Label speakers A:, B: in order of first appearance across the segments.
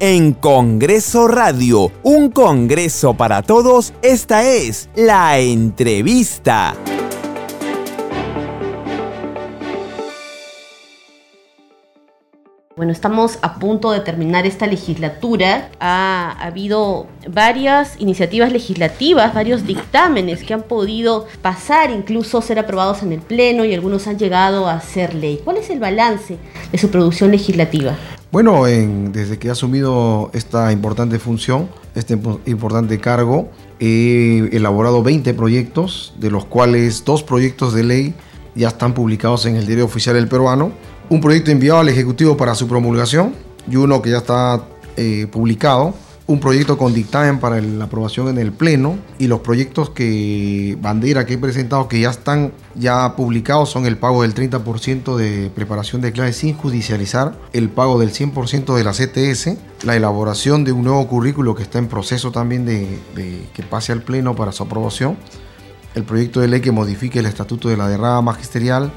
A: en Congreso Radio, un Congreso para todos, esta es la entrevista.
B: Bueno, estamos a punto de terminar esta legislatura. Ha, habido varias iniciativas legislativas, varios dictámenes que han podido pasar, incluso ser aprobados en el Pleno y algunos han llegado a ser ley. ¿Cuál es el balance de su producción legislativa?
C: Bueno, desde que he asumido esta importante función, este importante cargo, he elaborado 20 proyectos, de los cuales dos proyectos de ley ya están publicados en el Diario Oficial del Peruano. Un proyecto enviado al Ejecutivo para su promulgación y uno que ya está eh, publicado, un proyecto con dictamen para la aprobación en el Pleno y los proyectos que bandera que he presentado que ya están ya publicados son el pago del 30% de preparación de clases sin judicializar, el pago del 100% de la CTS, la elaboración de un nuevo currículo que está en proceso también de, de que pase al Pleno para su aprobación, el proyecto de ley que modifique el estatuto de la derrama magisterial,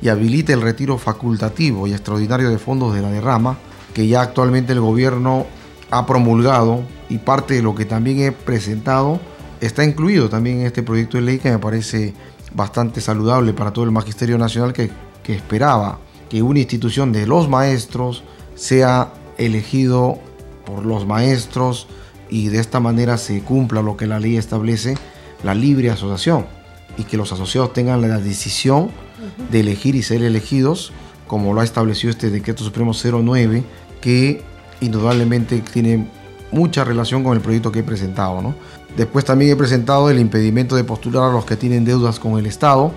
C: y habilite el retiro facultativo y extraordinario de fondos de la derrama, que ya actualmente el gobierno ha promulgado y parte de lo que también he presentado está incluido también en este proyecto de ley que me parece bastante saludable para todo el Magisterio Nacional que, que esperaba que una institución de los maestros sea elegido por los maestros y de esta manera se cumpla lo que la ley establece, la libre asociación, y que los asociados tengan la decisión de elegir y ser elegidos, como lo ha establecido este decreto supremo 09, que indudablemente tiene mucha relación con el proyecto que he presentado. ¿no? Después también he presentado el impedimento de postular a los que tienen deudas con el Estado,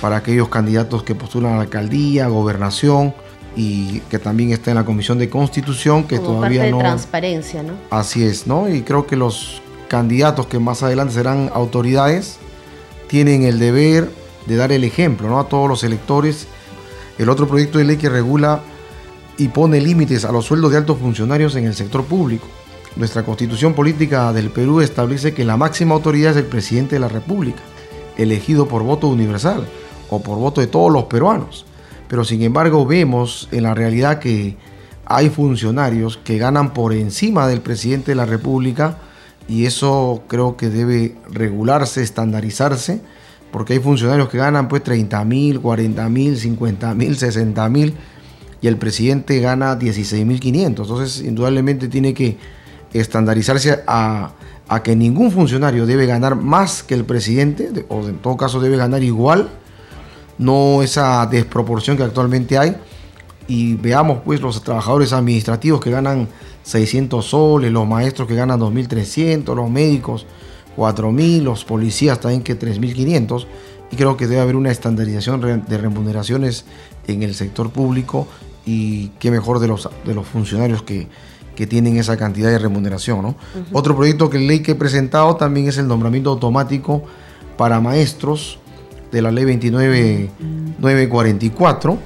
C: para aquellos candidatos que postulan a la alcaldía, gobernación, y que también está en la Comisión de Constitución, que todavía
B: parte
C: no...
B: De transparencia, ¿no?
C: Así es, ¿no? Y creo que los candidatos que más adelante serán autoridades tienen el deber de dar el ejemplo ¿no? a todos los electores. El otro proyecto de ley que regula y pone límites a los sueldos de altos funcionarios en el sector público. Nuestra constitución política del Perú establece que la máxima autoridad es el presidente de la República, elegido por voto universal o por voto de todos los peruanos. Pero sin embargo vemos en la realidad que hay funcionarios que ganan por encima del presidente de la República y eso creo que debe regularse, estandarizarse porque hay funcionarios que ganan pues 30 mil, 40 mil, 50 mil, 60 mil y el presidente gana 16 mil 500. Entonces, indudablemente tiene que estandarizarse a, a, que ningún funcionario debe ganar más que el presidente, o en todo caso debe ganar igual, no esa desproporción que actualmente hay. Y veamos pues los trabajadores administrativos que ganan 600 soles, los maestros que ganan 2.300, los médicos 4.000, los policías también que 3.500 y creo que debe haber una estandarización de remuneraciones en el sector público y qué mejor de los, de los funcionarios que, que tienen esa cantidad de remuneración. ¿no? Otro proyecto que ley que he presentado también es el nombramiento automático para maestros de la ley 29944,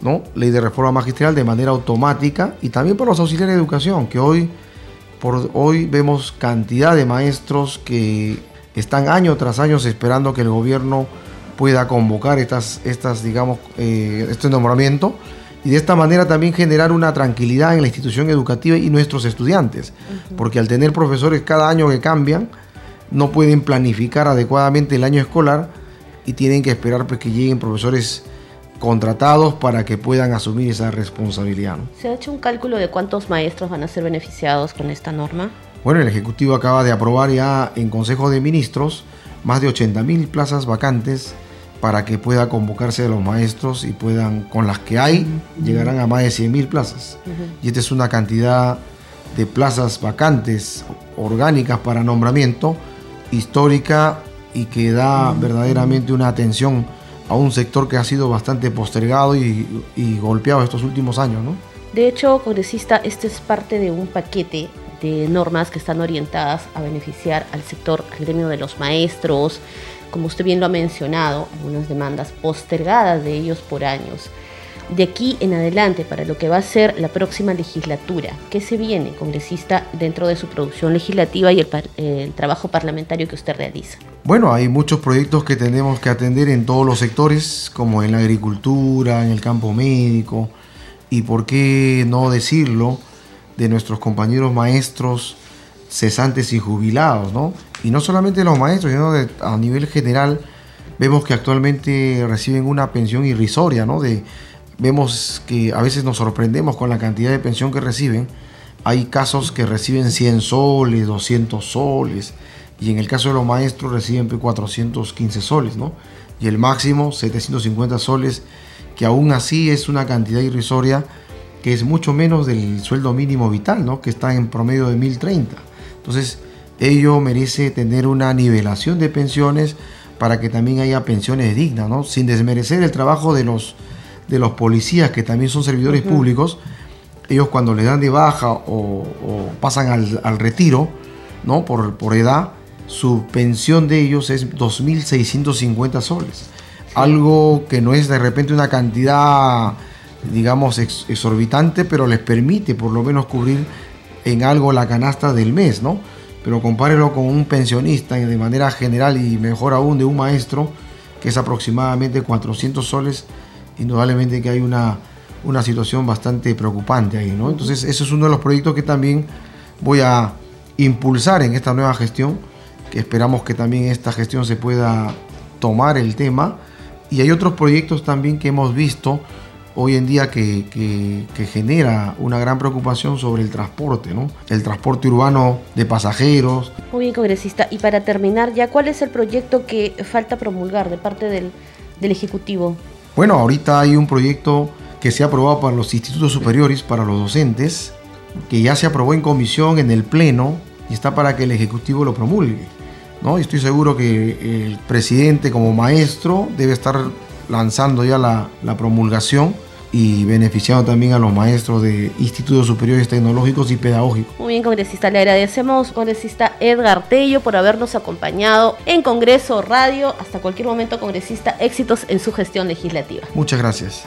C: ¿no? ley de reforma magistral de manera automática y también para los auxiliares de educación que hoy por hoy vemos cantidad de maestros que están año tras año esperando que el gobierno pueda convocar estas, estas digamos, eh, este nombramiento y de esta manera también generar una tranquilidad en la institución educativa y nuestros estudiantes, porque al tener profesores cada año que cambian, no pueden planificar adecuadamente el año escolar y tienen que esperar pues, que lleguen profesores contratados para que puedan asumir esa responsabilidad.
B: ¿Se ha hecho un cálculo de cuántos maestros van a ser beneficiados con esta norma?
C: Bueno, el Ejecutivo acaba de aprobar ya en Consejo de Ministros más de 80 mil plazas vacantes para que pueda convocarse a los maestros y puedan, con las que hay, llegarán a más de 100 mil plazas. Y esta es una cantidad de plazas vacantes orgánicas para nombramiento histórica y que da verdaderamente una atención a un sector que ha sido bastante postergado y, golpeado estos últimos años. ¿no?
B: De hecho, congresista, este es parte de un paquete de normas que están orientadas a beneficiar al sector, al gremio de los maestros, como usted bien lo ha mencionado, algunas demandas postergadas de ellos por años de aquí en adelante para lo que va a ser la próxima legislatura? ¿Qué se viene, congresista, dentro de su producción legislativa y el, trabajo parlamentario que usted realiza?
C: Bueno, hay muchos proyectos que tenemos que atender en todos los sectores, como en la agricultura, en el campo médico, y por qué no decirlo, de nuestros compañeros maestros cesantes y jubilados, ¿no? Y no solamente los maestros, sino a nivel general, vemos que actualmente reciben una pensión irrisoria, ¿no? De, vemos que a veces nos sorprendemos con la cantidad de pensión que reciben. Hay casos que reciben 100 soles, 200 soles, y en el caso de los maestros reciben 415 soles, ¿no? Y el máximo 750 soles, que aún así es una cantidad irrisoria que es mucho menos del sueldo mínimo vital, ¿no? Que está en promedio de 1030. Entonces, ello merece tener una nivelación de pensiones para que también haya pensiones dignas, ¿no? Sin desmerecer el trabajo de los, de los policías, que también son servidores públicos. Ellos cuando le dan de baja o, pasan al, retiro, ¿no? Por, por edad, su pensión de ellos es 2.650 soles. Algo que no es de repente una cantidad, digamos, exorbitante, pero les permite por lo menos cubrir en algo la canasta del mes, ¿no? Pero compárelo con un pensionista de manera general y mejor aún de un maestro, que es aproximadamente 400 soles, indudablemente que hay una, una situación bastante preocupante ahí, ¿no? Entonces, eso es uno de los proyectos que también voy a impulsar en esta nueva gestión, que esperamos que también esta gestión se pueda tomar el tema. Y hay otros proyectos también que hemos visto, hoy en día que, genera una gran preocupación sobre el transporte, ¿no? El transporte urbano de pasajeros.
B: Muy bien, congresista. Y para terminar, ya, ¿cuál es el proyecto que falta promulgar de parte del, del Ejecutivo?
C: Bueno, ahorita hay un proyecto que se ha aprobado para los institutos superiores, para los docentes, que ya se aprobó en comisión, en el Pleno, y está para que el Ejecutivo lo promulgue. ¿no? Y estoy seguro que el presidente como maestro debe estar lanzando ya la, promulgación y beneficiando también a los maestros de institutos superiores tecnológicos y pedagógicos.
B: Muy bien, congresista, le agradecemos, congresista Edgar Tello, por habernos acompañado en Congreso Radio. Hasta cualquier momento, congresista, éxitos en su gestión legislativa.
C: Muchas gracias.